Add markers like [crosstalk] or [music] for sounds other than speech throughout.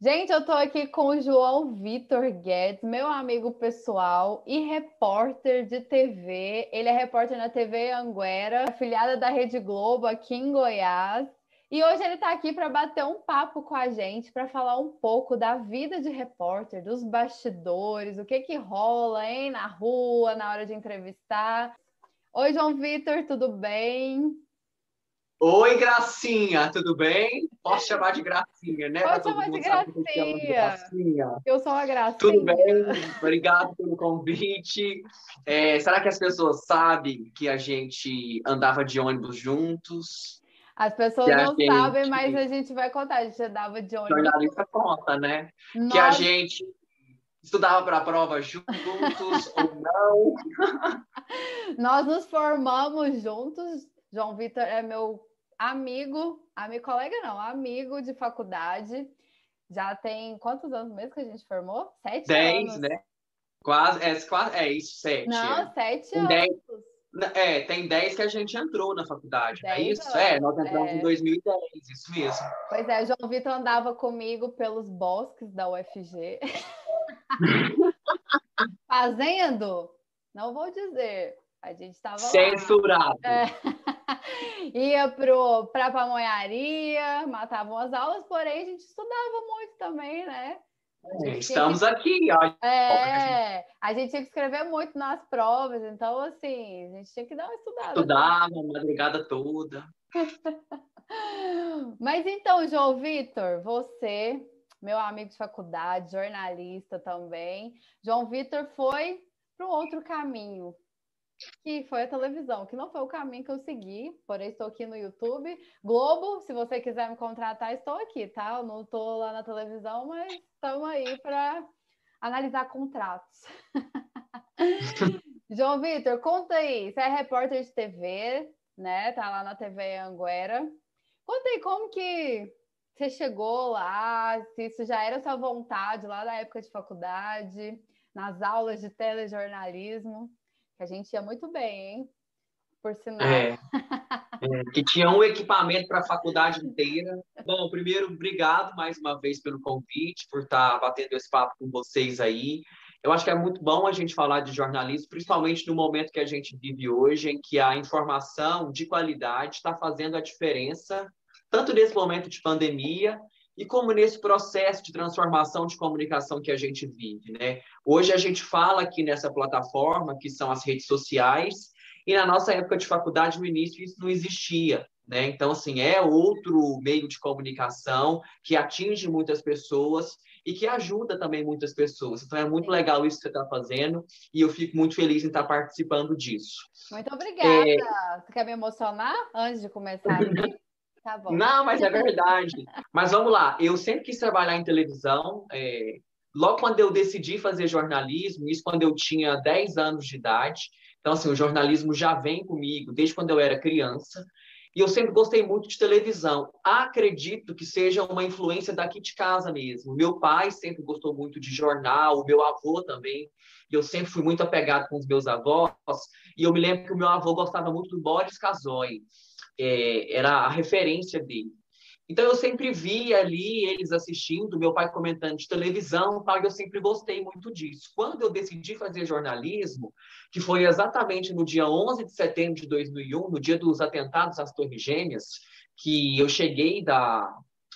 Gente, eu tô aqui com o João Vitor Guedes, meu amigo pessoal e repórter de TV. Ele é repórter na TV Anguera, afiliada da Rede Globo aqui em Goiás. E hoje ele está aqui para bater um papo com a gente, para falar um pouco da vida de repórter, dos bastidores, o que que rola, hein, na rua, na hora de entrevistar. Oi, João Vitor, tudo bem? Oi, Gracinha, tudo bem? Posso chamar de Gracinha, né? Pode chamar de gracinha. de gracinha. Eu sou a Gracinha. Tudo bem? Obrigado pelo convite. É, será que as pessoas sabem que a gente andava de ônibus juntos? As pessoas não gente... sabem, mas a gente vai contar. A gente andava de ônibus. Jornalista conta, né? Que a gente estudava para a prova juntos ou não. [laughs] Nós nos formamos juntos. João Vitor é meu amigo, amigo colega não, amigo de faculdade. Já tem quantos anos mesmo que a gente formou? Sete Dez, anos. né? Quase, é, quase, é isso, sete. Não, é. sete anos. Dez. É, tem 10 que a gente entrou na faculdade, não é isso? Anos, é, nós entramos é. em 2010, isso mesmo. Pois é, João Vitor andava comigo pelos bosques da UFG. [laughs] Fazendo? Não vou dizer. A gente estava Censurado. É. [laughs] Ia para a pamonharia, matavam as aulas, porém a gente estudava muito também, né? Estamos que... aqui, olha. É, a gente tinha que escrever muito nas provas, então, assim, a gente tinha que dar uma estudada. Estudava, madrugada toda. [laughs] Mas então, João Vitor, você, meu amigo de faculdade, jornalista também, João Vitor foi para um outro caminho, que foi a televisão, que não foi o caminho que eu segui, porém estou aqui no YouTube. Globo, se você quiser me contratar, estou aqui, tá? Eu não estou lá na televisão, mas estamos aí para analisar contratos. [laughs] João Vitor, conta aí, você é repórter de TV, né? Tá lá na TV Anguera. Conta aí como que você chegou lá, se isso já era sua vontade lá na época de faculdade, nas aulas de telejornalismo que a gente ia muito bem, hein? Por sinal. É, [laughs] é que tinha um equipamento para a faculdade inteira. Bom, primeiro, obrigado mais uma vez pelo convite, por estar tá batendo esse papo com vocês aí. Eu acho que é muito bom a gente falar de jornalismo, principalmente no momento que a gente vive hoje, em que a informação de qualidade está fazendo a diferença, tanto nesse momento de pandemia e como nesse processo de transformação de comunicação que a gente vive, né? Hoje a gente fala aqui nessa plataforma, que são as redes sociais, e na nossa época de faculdade, no início, isso não existia, né? Então, assim, é outro meio de comunicação que atinge muitas pessoas e que ajuda também muitas pessoas. Então, é muito legal isso que você está fazendo e eu fico muito feliz em estar participando disso. Muito obrigada. É... Você quer me emocionar antes de começar aqui? Tá bom. Não, mas é verdade. mas vamos lá. Eu sempre quis trabalhar em televisão. É... Logo quando eu decidi fazer jornalismo, isso quando eu tinha 10 anos de idade. Então, assim, o jornalismo já vem comigo desde quando eu era criança. E eu sempre gostei muito de televisão. Acredito que seja uma influência daqui de casa mesmo. Meu pai sempre gostou muito de jornal, o meu avô também. Eu sempre fui muito apegado com os meus avós. E eu me lembro que o meu avô gostava muito do Boris Casoy é, era a referência dele. Então eu sempre via ali eles assistindo, meu pai comentando de televisão, tal, e eu sempre gostei muito disso. Quando eu decidi fazer jornalismo, que foi exatamente no dia 11 de setembro de 2001, no dia dos atentados às Torres Gêmeas, que eu cheguei da,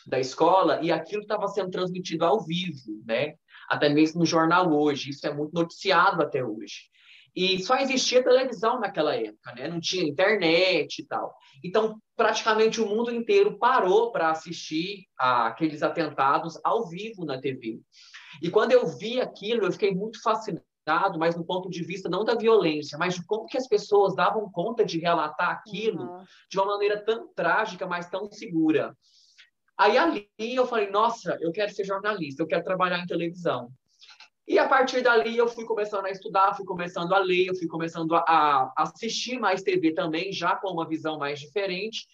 da escola e aquilo estava sendo transmitido ao vivo, né? Até mesmo no jornal hoje, isso é muito noticiado até hoje. E só existia televisão naquela época, né? Não tinha internet e tal. Então, praticamente o mundo inteiro parou para assistir aqueles atentados ao vivo na TV. E quando eu vi aquilo, eu fiquei muito fascinado, mas no ponto de vista não da violência, mas de como que as pessoas davam conta de relatar aquilo uhum. de uma maneira tão trágica, mas tão segura. Aí ali eu falei, nossa, eu quero ser jornalista, eu quero trabalhar em televisão. E a partir dali eu fui começando a estudar, fui começando a ler, eu fui começando a, a assistir mais TV também, já com uma visão mais diferente.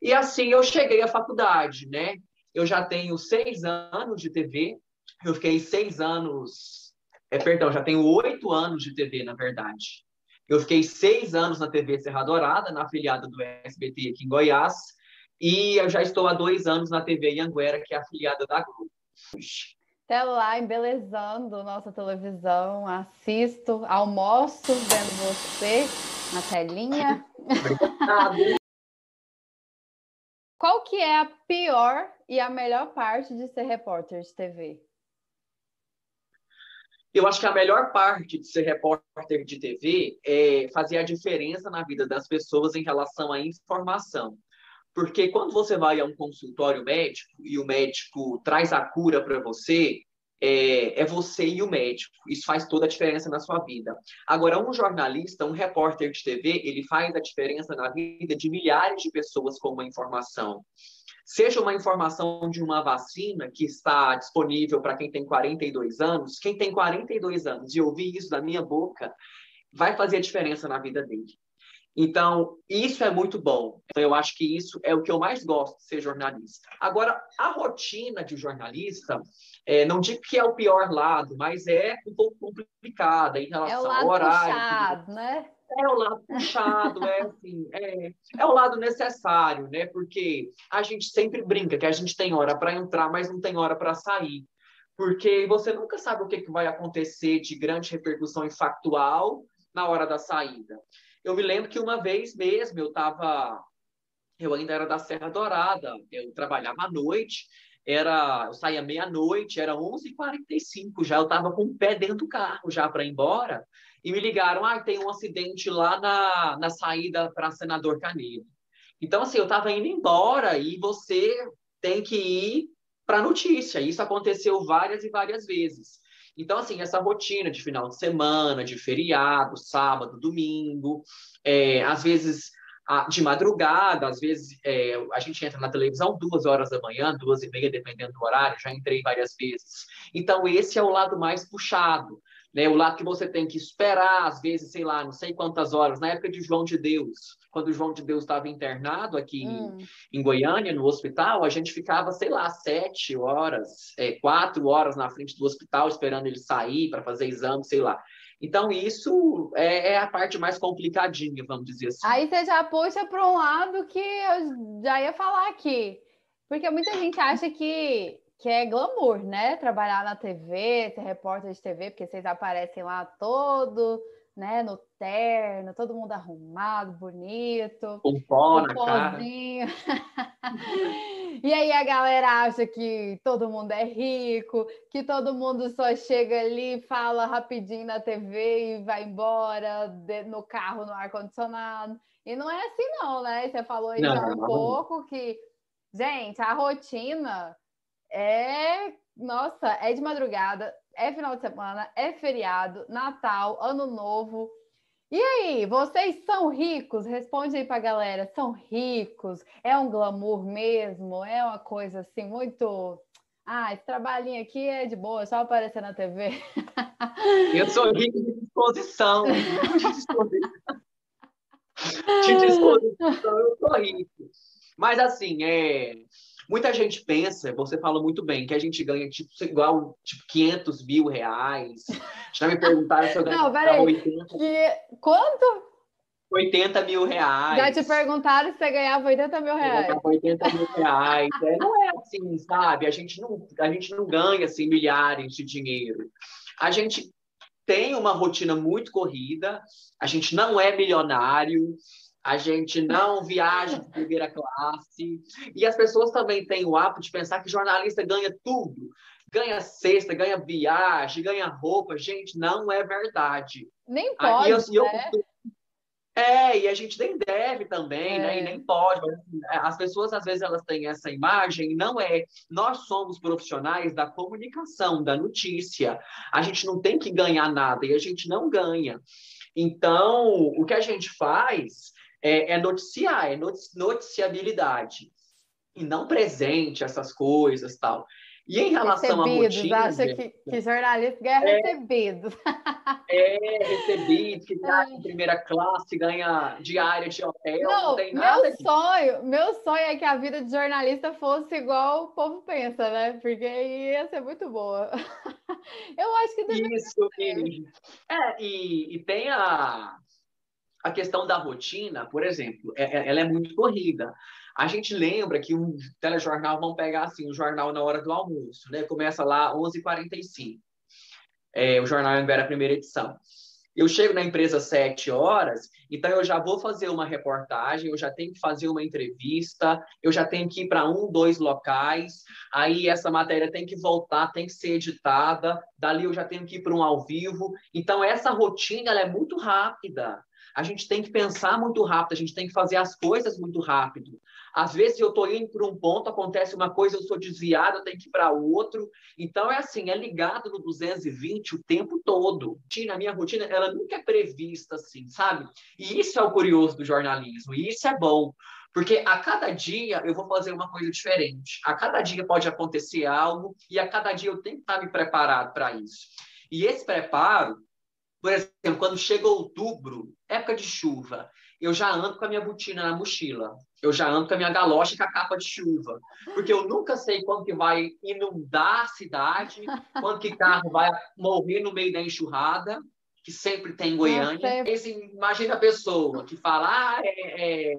E assim eu cheguei à faculdade, né? Eu já tenho seis anos de TV, eu fiquei seis anos, é, perdão, já tenho oito anos de TV, na verdade. Eu fiquei seis anos na TV Serra Dourada, na afiliada do SBT aqui em Goiás, E eu já estou há dois anos na TV Anguera, que é afiliada da Globo. Até lá, embelezando nossa televisão, assisto, almoço vendo você na telinha. [laughs] Qual que é a pior e a melhor parte de ser repórter de TV? Eu acho que a melhor parte de ser repórter de TV é fazer a diferença na vida das pessoas em relação à informação. Porque quando você vai a um consultório médico e o médico traz a cura para você, é, é, você e o médico. Isso faz toda a diferença na sua vida. Agora, um jornalista, um repórter de TV, ele faz a diferença na vida de milhares de pessoas com uma informação. Seja uma informação de uma vacina que está disponível para quem tem 42 anos, quem tem 42 anos e ouvir isso da minha boca vai fazer a diferença na vida dele. Então, isso é muito bom. Então, eu acho que isso é o que eu mais gosto de ser jornalista. Agora, a rotina de jornalista, é, não digo que é o pior lado, mas é um pouco complicada em relação é o lado ao horário. Puxado, né? É o lado puxado, é assim, é, é o lado necessário, né? Porque a gente sempre brinca que a gente tem hora para entrar, mas não tem hora para sair. Porque você nunca sabe o que, que vai acontecer de grande repercussão factual na hora da saída. Eu me lembro que uma vez mesmo eu estava. Eu ainda era da Serra Dourada, eu trabalhava à noite, era, eu saía meia-noite, era 11h45 já, eu estava com o pé dentro do carro já para ir embora, e me ligaram, ah, tem um acidente lá na, na saída para Senador Canedo. Então, assim, eu estava indo embora e você tem que ir para a notícia. Isso aconteceu várias e várias vezes. Então, assim, essa rotina de final de semana, de feriado, sábado, domingo, é, às vezes de madrugada, às vezes é, a gente entra na televisão duas horas da manhã, duas e meia, dependendo do horário, já entrei várias vezes. Então, esse é o lado mais puxado, né? O lado que você tem que esperar, às vezes, sei lá, não sei quantas horas, na época de João de Deus, quando o João de Deus estava internado aqui hum. em, Goiânia, no hospital, a gente ficava, sei lá, sete horas, é, quatro horas na frente do hospital, esperando ele sair para fazer exame, sei lá. Então, isso é, é, a parte mais complicadinha, vamos dizer assim. Aí você já puxa para um lado que eu já ia falar aqui. Porque muita gente acha que, que é glamour, né? Trabalhar na TV, ser repórter de TV, porque vocês aparecem lá todo né, no terno, todo mundo arrumado, bonito. Com pó na cara. [laughs] e aí a galera acha que todo mundo é rico, que todo mundo só chega ali, fala rapidinho na TV e vai embora no carro, no ar-condicionado. E não é assim não, né? Você falou aí já um pouco que, gente, a rotina é, nossa, é de madrugada, é final de semana, é feriado, Natal, Ano Novo. E aí, vocês são ricos? Responde aí pra galera. São ricos? É um glamour mesmo? É uma coisa assim muito. Ah, esse trabalhinho aqui é de boa, só aparecer na TV. Eu sou rico de disposição. De disposição. [laughs] De disposição, eu sou rico. Mas assim, é Muita gente pensa, você fala muito bem, que a gente ganha tipo, igual tipo, 500 mil reais. Já me perguntaram se eu ganho Não, peraí. 80... Que... Quanto? 80 mil reais. Já te perguntaram se você ganhava 80 mil reais. Eu 80 mil reais. É, não é assim, sabe? A gente não, a gente não ganha assim, milhares de dinheiro. A gente tem uma rotina muito corrida, a gente não é milionário, a gente não viaja de primeira classe. E as pessoas também têm o hábito de pensar que jornalista ganha tudo. Ganha cesta, ganha viagem, ganha roupa. Gente, não é verdade. Nem pode, eu, né? eu, é, e a gente nem deve também, é. né? E nem pode. Assim, é, as pessoas, às vezes, elas têm essa imagem, não é. Nós somos profissionais da comunicação, da notícia. A gente não tem que ganhar nada e a gente não ganha. Então, o que a gente faz é, é noticiar, é noticiabilidade. E não presente, essas coisas tal. E em relação recebidos, à rotina... acha que, que jornalista ganha é, recebidos. [laughs] É, recebido, que ganha em primeira classe, ganha diária de hotel, não, não tem nada. Meu sonho, meu sonho é que a vida de jornalista fosse igual o povo pensa, né? Porque ia ser muito boa. [laughs] Eu acho que Isso, e, é, e, e tem a, a questão da rotina, por exemplo, é, é, ela é muito corrida. A gente lembra que um telejornal, vamos pegar assim, um jornal na hora do almoço, né? Começa lá 11h45. É, o jornal Anguera, primeira edição. Eu chego na empresa sete horas, então eu já vou fazer uma reportagem, eu já tenho que fazer uma entrevista, eu já tenho que ir para um, dois locais, aí essa matéria tem que voltar, tem que ser editada, dali eu já tenho que ir para um ao vivo. Então, essa rotina é muito rápida. A gente tem que pensar muito rápido, a gente tem que fazer as coisas muito rápido. Às vezes eu estou indo para um ponto, acontece uma coisa, eu sou desviado, eu tenho que ir para outro. Então é assim, é ligado no 220 o tempo todo. A minha rotina, ela nunca é prevista assim, sabe? E isso é o curioso do jornalismo, e isso é bom. Porque a cada dia eu vou fazer uma coisa diferente. A cada dia pode acontecer algo e a cada dia eu tenho que estar me preparado para isso. E esse preparo, por exemplo, quando chega outubro, época de chuva, eu já ando com a minha botina na mochila. Eu já ando com a minha galocha com a capa de chuva. Porque eu nunca sei quando que vai inundar a cidade, quando que carro vai morrer no meio da enxurrada, que sempre tem em Goiânia. Esse, imagina a pessoa que fala, ah, é, é,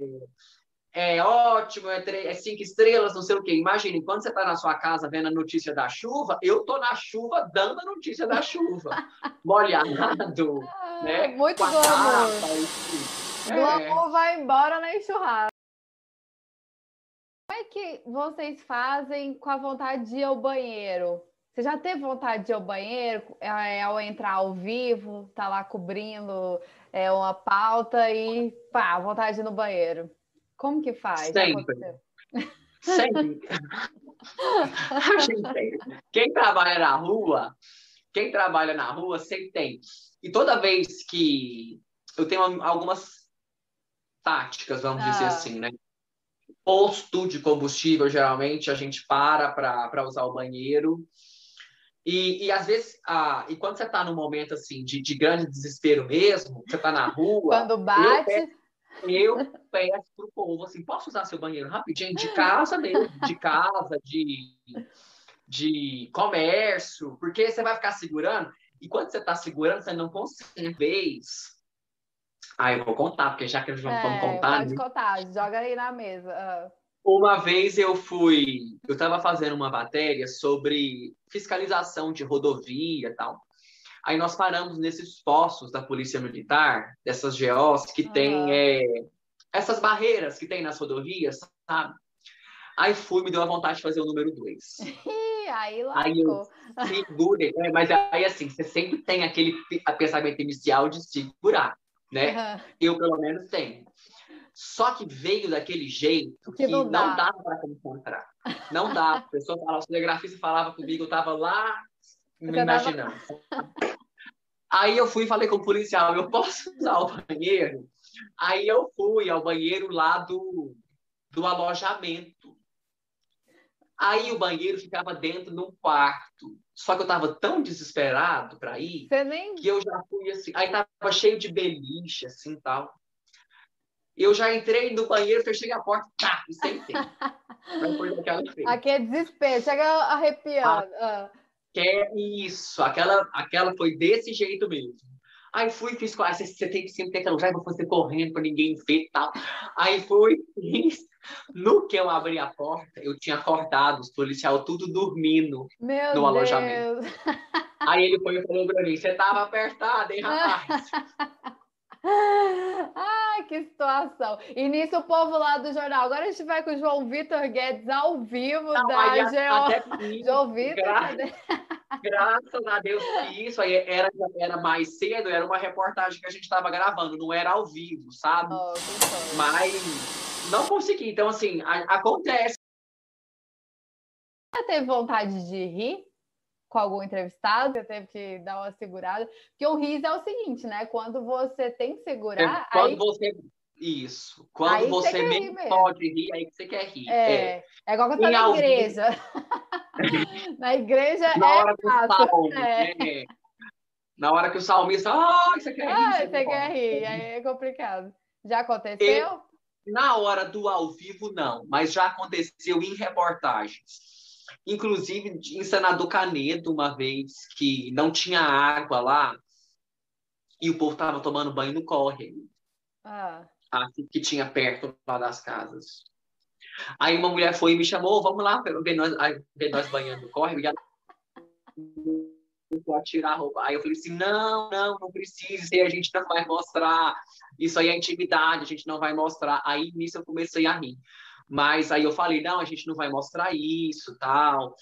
é ótimo, é, é, cinco estrelas, não sei o quê. Imagine, quando você está na sua casa vendo a notícia da chuva, eu tô na chuva dando a notícia da chuva. [laughs] Molhado, né? Muito bom, o glamour vai embora na enxurrada. Como é que vocês fazem com a vontade de ir ao banheiro? Você já teve vontade de ir ao banheiro é, ao entrar ao vivo, tá lá cobrindo é, uma pauta e pá, vontade de ir no banheiro? Como que faz? Sempre. Sempre. [laughs] quem trabalha na rua, quem trabalha na rua sempre tem. E toda vez que eu tenho algumas táticas, vamos ah. dizer assim, né? Posto de combustível, geralmente, a gente para para usar o banheiro. E, e às vezes, ah, e quando você está num momento assim de, de grande desespero mesmo, você está na rua. Quando bate. Eu peço, para o povo assim: posso usar seu banheiro rapidinho? De casa mesmo, de casa, de, de comércio, porque você vai ficar segurando. E quando você está segurando, você não consegue. Vez, ah, eu vou contar, porque já que eles vão é, contar. Pode né? contar, joga aí na mesa. Uh. Uma vez eu fui, eu estava fazendo uma matéria sobre fiscalização de rodovia e tal. Aí nós paramos nesses postos da Polícia Militar, dessas GOs que uhum. tem é, essas barreiras que tem nas rodovias, sabe? Aí fui, me deu a vontade de fazer o número dois. [laughs] aí lascou. Aí eu segurei, né? mas aí assim, você sempre tem aquele pensamento inicial de segurar né? Uhum. Eu, pelo menos, tenho. Só que veio daquele jeito que, que não, não dava para encontrar. Não dá. A pessoa falava, o cinegrafista falava comigo, eu estava lá imaginando. Tava... Aí eu fui e falei com o policial, eu posso usar o banheiro? Aí eu fui ao banheiro lá do, do alojamento. Aí o banheiro ficava dentro num quarto. Só que eu tava tão desesperado para ir nem... que eu já fui assim. Aí tava cheio de beliche, assim tal. Eu já entrei no banheiro, fechei a porta, tá, e sentei. [laughs] Aqui é desespero, chega arrepiando. Ah, que é isso, aquela, aquela foi desse jeito mesmo. Aí fui, fiz, ah, você, você tem que sempre ter aquela lugar pra você correndo pra ninguém ver e tal. Aí fui, fiz, no que eu abri a porta, eu tinha acordado os policiais tudo dormindo Meu no Deus. alojamento. Aí ele foi e falou para mim: Você tava apertado, hein, [laughs] rapaz? [laughs] Ai, que situação. E nisso o povo lá do jornal. Agora a gente vai com o João Vitor Guedes ao vivo Não, da aí, Geo... [laughs] João Vitor. Gra... [laughs] Graças a Deus que isso aí era, era mais cedo, era uma reportagem que a gente estava gravando, não era ao vivo, sabe? Oh, Mas não consegui. Então, assim, a, acontece. Você teve vontade de rir com algum entrevistado? Você teve que dar uma segurada? Porque o riso é o seguinte, né? Quando você tem que segurar. É, quando aí... você. Isso. Quando aí você, mesmo pode rir, aí você quer rir. É, é. é igual quando tá na igreja. [laughs] na igreja na é hora fácil. Salmo, é. é. Na hora que o salmista, ah, você quer rir. Ah, você, você quer rir, aí é complicado. Já aconteceu? Na hora do ao vivo, não, mas já aconteceu em reportagens. Inclusive em Senador Canedo, uma vez que não tinha água lá e o povo estava tomando banho no córrego. Ah. Assim, que tinha perto lá das casas. Aí uma mulher foi e me chamou, vamos lá ver nós, ver nós banhando no córrego. E ela a tirar a roupa. Aí eu falei assim, não, não, não precisa, isso aí a gente não vai mostrar, isso aí é intimidade, a gente não vai mostrar. Aí nisso eu comecei a rir. Mas aí eu falei, não, a gente não vai mostrar isso, tal.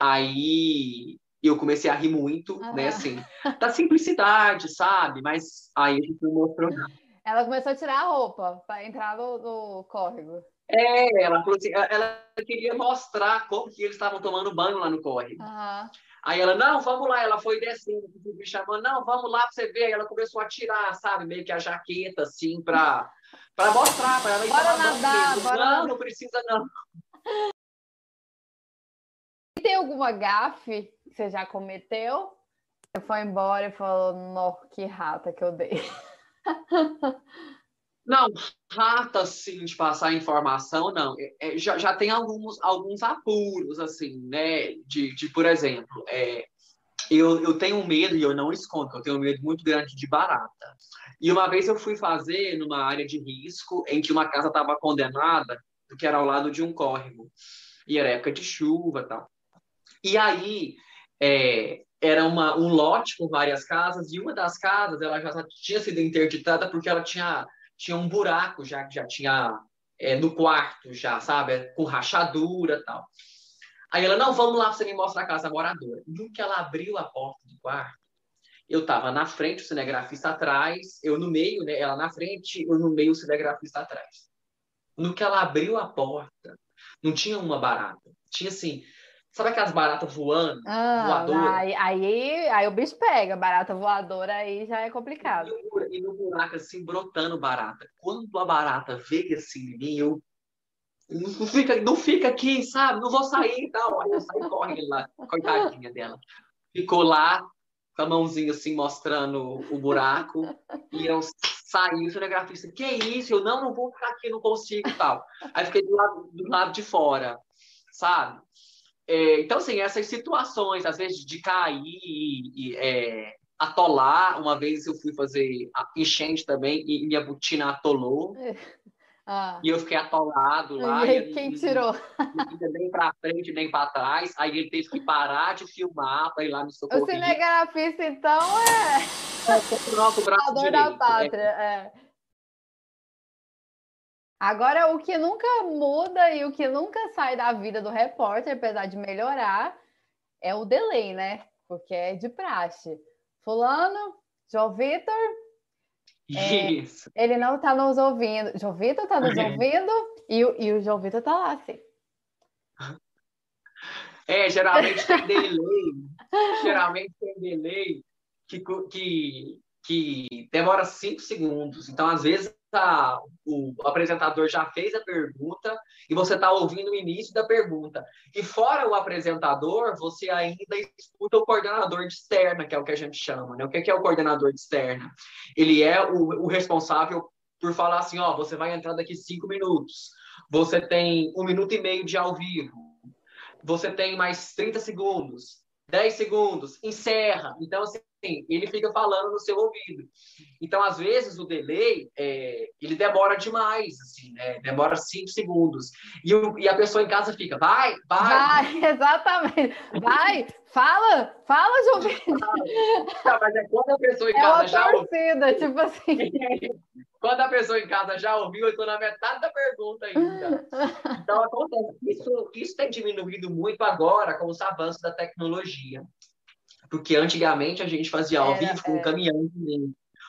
Aí eu comecei a rir muito, ah. né, assim, da simplicidade, sabe? Mas aí a gente não mostrou nada. Ela começou a tirar a roupa para entrar no, no córrego. É, ela falou assim, ela queria mostrar como que eles estavam tomando banho lá no córrego. Uhum. Aí ela, não, vamos lá, ela foi descendo, me chamando, não, vamos lá para você ver. Aí ela começou a tirar, sabe, meio que a jaqueta, assim, para mostrar para ela. Bora nadar, bora Não, nadar. não precisa não. Tem alguma gafe que você já cometeu? Você foi embora e falou, nó, que rata que eu dei. [laughs] Não, rata, assim, de passar informação, não. É, é, já, já tem alguns, alguns apuros, assim, né? De, de por exemplo, é, eu, eu tenho medo, e eu não escondo, eu tenho medo muito grande de barata. E uma vez eu fui fazer numa área de risco, em que uma casa estava condenada, que era ao lado de um córrego. E era época de chuva e tal. E aí, é, era uma, um lote com várias casas, e uma das casas ela já tinha sido interditada porque ela tinha tinha um buraco já que já tinha é, no quarto, já, sabe? Com rachadura tal. Aí ela, não, vamos lá, você me mostra a casa moradora. No que ela abriu a porta do quarto, eu estava na frente, o cinegrafista atrás, eu no meio, né? Ela na frente, eu no meio, o cinegrafista atrás. No que ela abriu a porta, não tinha uma barata. Tinha assim, Sabe aquelas baratas voando? Ah, voadora? Aí, aí, aí, o bicho pega, barata voadora aí já é complicado. E no, buraco assim, brotando barata. Quando a barata veio assim em mim, eu. Não fica, não fica aqui, sabe? Não vou sair e tal. Aí eu correndo lá, coitadinha dela. Ficou lá, com a mãozinha assim, mostrando o buraco. E eu saí, o cinegrafista, que isso? Eu não, não vou ficar aqui, não consigo e tal. Aí fiquei do lado, do lado de fora, sabe? É, então, assim, essas situações, às vezes, de cair e é, atolar. Uma vez eu fui fazer enchente também e minha botina atolou. Ah. E eu fiquei atolado lá. E, quem tirou? Não nem para frente nem para trás. Aí ele teve que parar de filmar para ir lá me socorrer. O cinegrafista, então, é. É, o braço direito. da né? pátria, é. é. Agora, o que nunca muda e o que nunca sai da vida do repórter, apesar de melhorar, é o delay, né? Porque é de praxe. Fulano, João Vitor. É, Isso. ele não está nos ouvindo. João Vitor está nos [laughs] ouvindo e, e o João Vitor está lá, assim. É, geralmente tem [laughs] delay. geralmente tem delay que, que, que demora cinco segundos. Então, às vezes, tá, o apresentador já fez a pergunta e você está ouvindo o início da pergunta. E fora o apresentador, você ainda escuta o coordenador de externa, que é o que a gente chama. Né? O que é o coordenador de externa? Ele é o, o responsável por falar assim, ó, você vai entrar daqui cinco minutos. Você tem um minuto e meio de ao vivo. Você tem mais 30 segundos. 10 segundos, encerra. Então, assim, ele fica falando no seu ouvido. Então, às vezes, o delay, é, ele demora demais, assim, né? Demora 5 segundos. E, o, e, a pessoa em casa fica, vai, vai. Vai, [laughs] exatamente. Vai, fala, fala, João Não, mas é quando a pessoa em é casa já torcida, ouviu. tipo assim. quando a pessoa em casa já ouviu, eu estou na metade da pergunta ainda. Então, acontece. Isso, isso tem diminuído muito agora com os avanços da tecnologia. Porque antigamente a gente fazia ao vivo com um caminhão.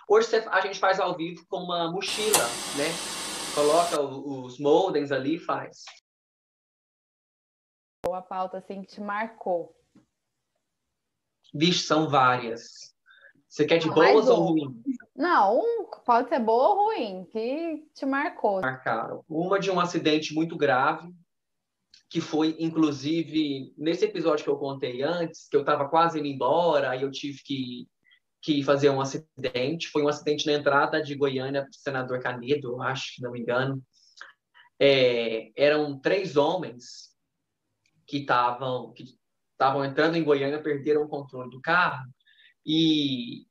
Hoje a gente faz ao vivo com uma mochila, né? Coloca os modems ali e faz. A pauta assim que te marcou. Vixe, são várias. Você quer de Não, boas ou ruins? Não, um pode ser boa ou ruim, que te marcou. Marcaram. Uma de um acidente muito grave, que foi, inclusive, nesse episódio que eu contei antes, que eu estava quase indo embora, aí eu tive que, que fazer um acidente. Foi um acidente na entrada de Goiânia, senador Canedo, acho, se não me engano. É, eram três homens que estavam que estavam entrando em Goiânia, perderam o controle do carro e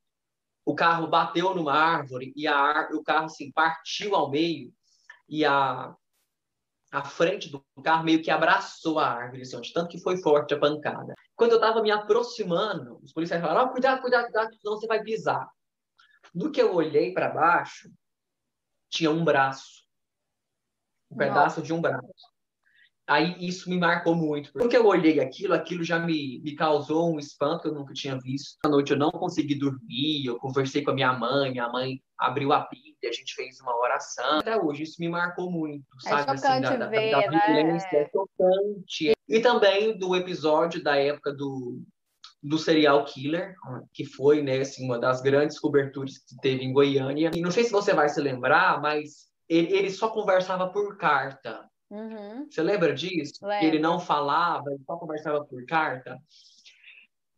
o carro bateu numa árvore e a, o carro assim, partiu ao meio e a a frente do carro meio que abraçou a árvore, assim, tanto que foi forte a pancada. Quando eu estava me aproximando, os policiais falaram: oh, cuidado, cuidado, cuidado, senão você vai pisar. No que eu olhei para baixo, tinha um braço. Um Nossa. pedaço de um braço. Aí isso me marcou muito. Porque eu olhei aquilo, aquilo já me, me causou um espanto que eu nunca tinha visto. À noite eu não consegui dormir, eu conversei com a minha mãe, minha mãe abriu a Bíblia, a gente fez uma oração. Até hoje isso me marcou muito, é sabe? Assim, da, ver, da, da né? é tocante. E também do episódio da época do, do serial killer, que foi, né, assim, uma das grandes coberturas que teve em Goiânia. E não sei se você vai se lembrar, mas ele, ele só conversava por carta. Uhum. Você lembra disso? Que ele não falava, ele só conversava por carta.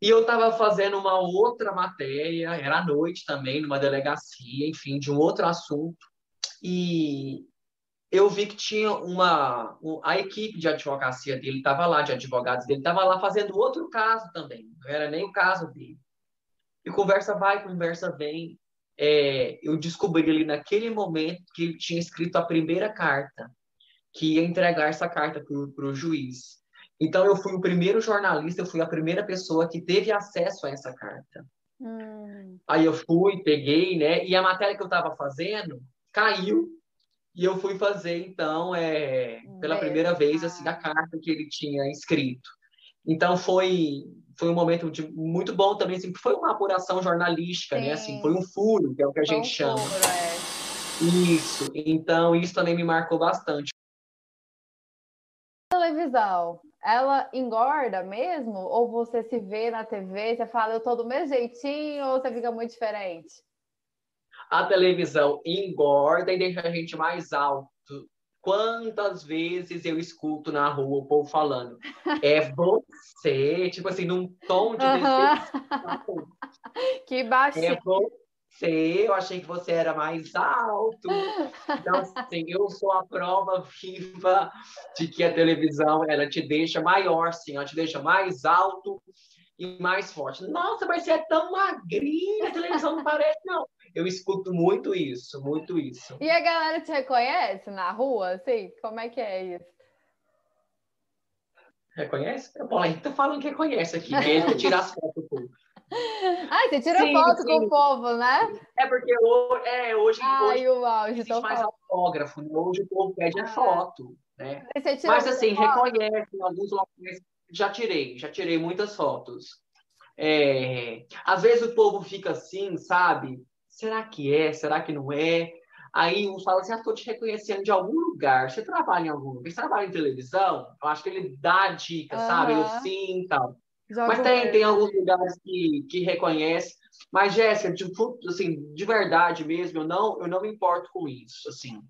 E eu estava fazendo uma outra matéria, era à noite também, numa delegacia, enfim, de um outro assunto. E eu vi que tinha uma. A equipe de advocacia dele estava lá, de advogados dele, estava lá fazendo outro caso também. Não era nem o caso dele. E conversa vai, conversa vem. É, eu descobri ali naquele momento que ele tinha escrito a primeira carta que ia entregar essa carta para o juiz. Então, eu fui o primeiro jornalista, eu fui a primeira pessoa que teve acesso a essa carta. Hum. Aí eu fui, peguei, né? E a matéria que eu estava fazendo caiu. E eu fui fazer, então, é, pela primeira vez, assim, a carta que ele tinha escrito. Então, foi, foi um momento de, muito bom também, assim, foi uma apuração jornalística, Sim. né? Assim, foi um furo, que é o que a gente um chama. Furo, é. Isso. Então, isso também me marcou bastante televisão, ela engorda mesmo? Ou você se vê na TV, você fala, eu tô do mesmo jeitinho, ou você fica muito diferente? A televisão engorda e deixa a gente mais alto. Quantas vezes eu escuto na rua o povo falando, é você, tipo assim, num tom de uhum. [laughs] Que baixo. É você eu achei que você era mais alto. Então, assim, eu sou a prova viva de que a televisão, ela te deixa maior, sim, ela te deixa mais alto e mais forte. Nossa, mas você é tão magrinha, a televisão não parece, não. Eu escuto muito isso, muito isso. E a galera te reconhece na rua, assim? Como é que é isso? Reconhece? Bom, a gente tá falando que reconhece aqui, que ele tira as fotos. Ah, você tira sim, foto sim. com o povo, né? É porque hoje, é, hoje, Ai, hoje a gente faz autógrafo, né? hoje o povo pede ah. foto, né? Mas assim, reconhece, em alguns locais já tirei, já tirei muitas fotos. É, às vezes o povo fica assim, sabe? Será que é? Será que não é? Aí uns falam assim, ah, estou te reconhecendo de algum lugar. Você trabalha em algum lugar? Você trabalha em televisão? Eu acho que ele dá dica, uhum. sabe? Eu sim e tal. Mas tem, tem alguns lugares que, que reconhece. Mas, Jéssica, de, assim, de verdade mesmo, eu não, eu não me importo com isso. Assim,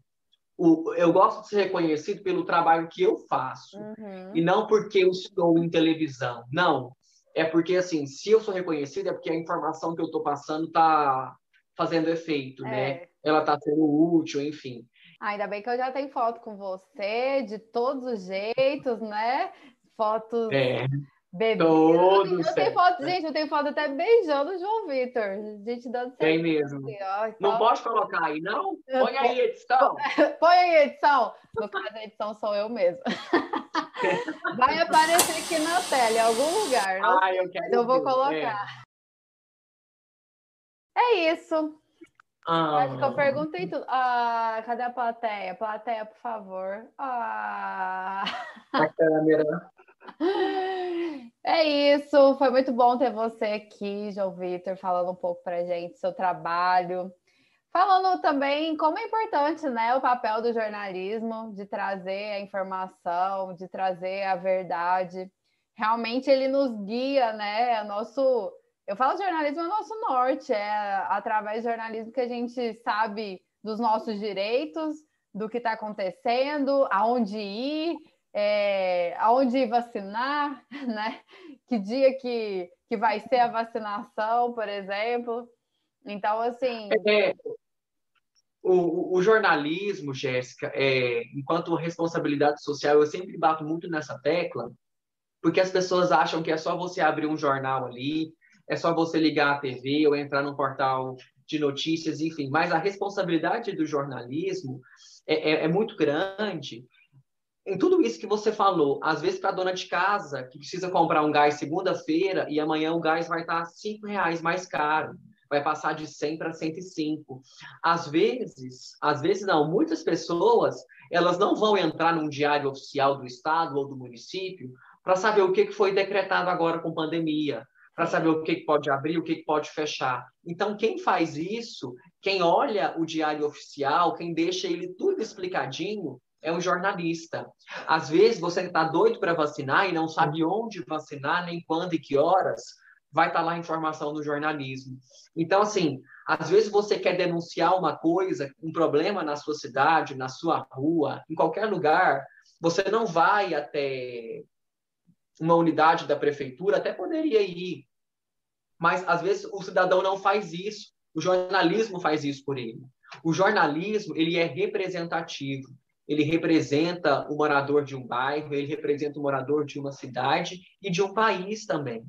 o, eu gosto de ser reconhecido pelo trabalho que eu faço. Uhum. E não porque eu estou em televisão. Não. É porque, assim, se eu sou reconhecido, é porque a informação que eu estou passando está fazendo efeito, né? é. né? Ela está sendo útil, enfim. Ainda bem que eu já tenho foto com você, de todos os jeitos, né? Fotos é. Bebida. Todo eu tenho foto, gente, eu tenho foto até beijando o João Vitor. Gente dando Tem mesmo. Assim, não pode colocar aí, não? Põe aí, edição. [laughs] Põe aí, edição. No caso, a edição sou eu mesmo. [laughs] Vai aparecer aqui na tela, em algum lugar. Ah, eu quero. Eu vou colocar. É, é isso. Ah. Acho que eu perguntei tudo. Ah, cadê a plateia? Plateia, por favor. Ah. A câmera. [laughs] É isso, foi muito bom ter você aqui, João Vitor, falando um pouco para gente do seu trabalho, falando também como é importante, né, o papel do jornalismo de trazer a informação, de trazer a verdade. Realmente ele nos guia, né? É nosso, eu falo jornalismo é nosso norte, é através do jornalismo que a gente sabe dos nossos direitos, do que está acontecendo, aonde ir é, aonde vacinar, [laughs] né? Que dia que, que vai ser a vacinação, por exemplo. Então, assim. É, o, o, jornalismo, Jéssica, é, enquanto responsabilidade social, eu sempre bato muito nessa tecla, porque as pessoas acham que é só você abrir um jornal ali, é só você ligar a TV ou entrar num portal de notícias, enfim. Mas a responsabilidade do jornalismo é, é, é muito grande em tudo isso que você falou, às vezes para dona de casa que precisa comprar um gás segunda-feira e amanhã o gás vai estar cinco reais mais caro, vai passar de 100 para 105. Às vezes, às vezes não, muitas pessoas elas não vão entrar num diário oficial do estado ou do município para saber o que foi decretado agora com pandemia, para saber o que pode abrir, o que pode fechar. Então, quem faz isso, quem olha o diário oficial, quem deixa ele tudo explicadinho, é um jornalista. Às vezes você está doido para vacinar e não sabe onde vacinar, nem quando e que horas, vai estar tá lá a informação no jornalismo. Então, assim, às vezes você quer denunciar uma coisa, um problema na sua cidade, na sua rua, em qualquer lugar, você não vai até uma unidade da prefeitura, até poderia ir, mas às vezes o cidadão não faz isso, o jornalismo faz isso por ele. O jornalismo, ele é representativo ele representa o morador de um bairro, ele representa o morador de uma cidade e de um país também.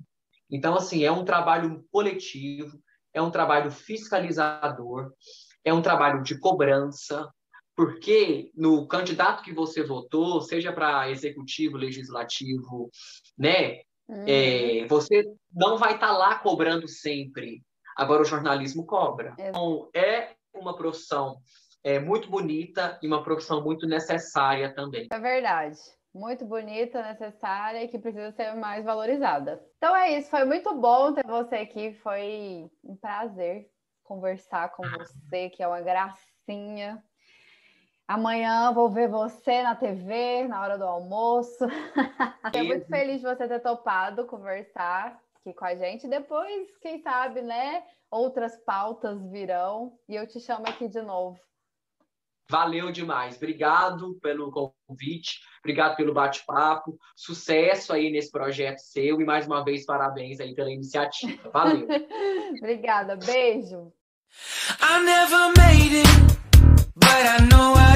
Então, assim, é um trabalho coletivo, é um trabalho fiscalizador, é um trabalho de cobrança, porque no candidato que você votou, seja para executivo, legislativo, né, uhum. é, você não vai estar tá lá cobrando sempre. Agora, o jornalismo cobra. Então, é uma profissão é muito bonita e uma profissão muito necessária também. É verdade. Muito bonita, necessária e que precisa ser mais valorizada. Então é isso, foi muito bom ter você aqui, foi um prazer conversar com você, que é uma gracinha. Amanhã vou ver você na TV, na hora do almoço. [laughs] Estou muito feliz de você ter topado conversar aqui com a gente. Depois, quem sabe, né? Outras pautas virão e eu te chamo aqui de novo. Valeu demais. Obrigado pelo convite, obrigado pelo bate-papo. Sucesso aí nesse projeto seu e mais uma vez parabéns aí pela iniciativa. Valeu. [laughs] Obrigada. Beijo. I never made it, but I know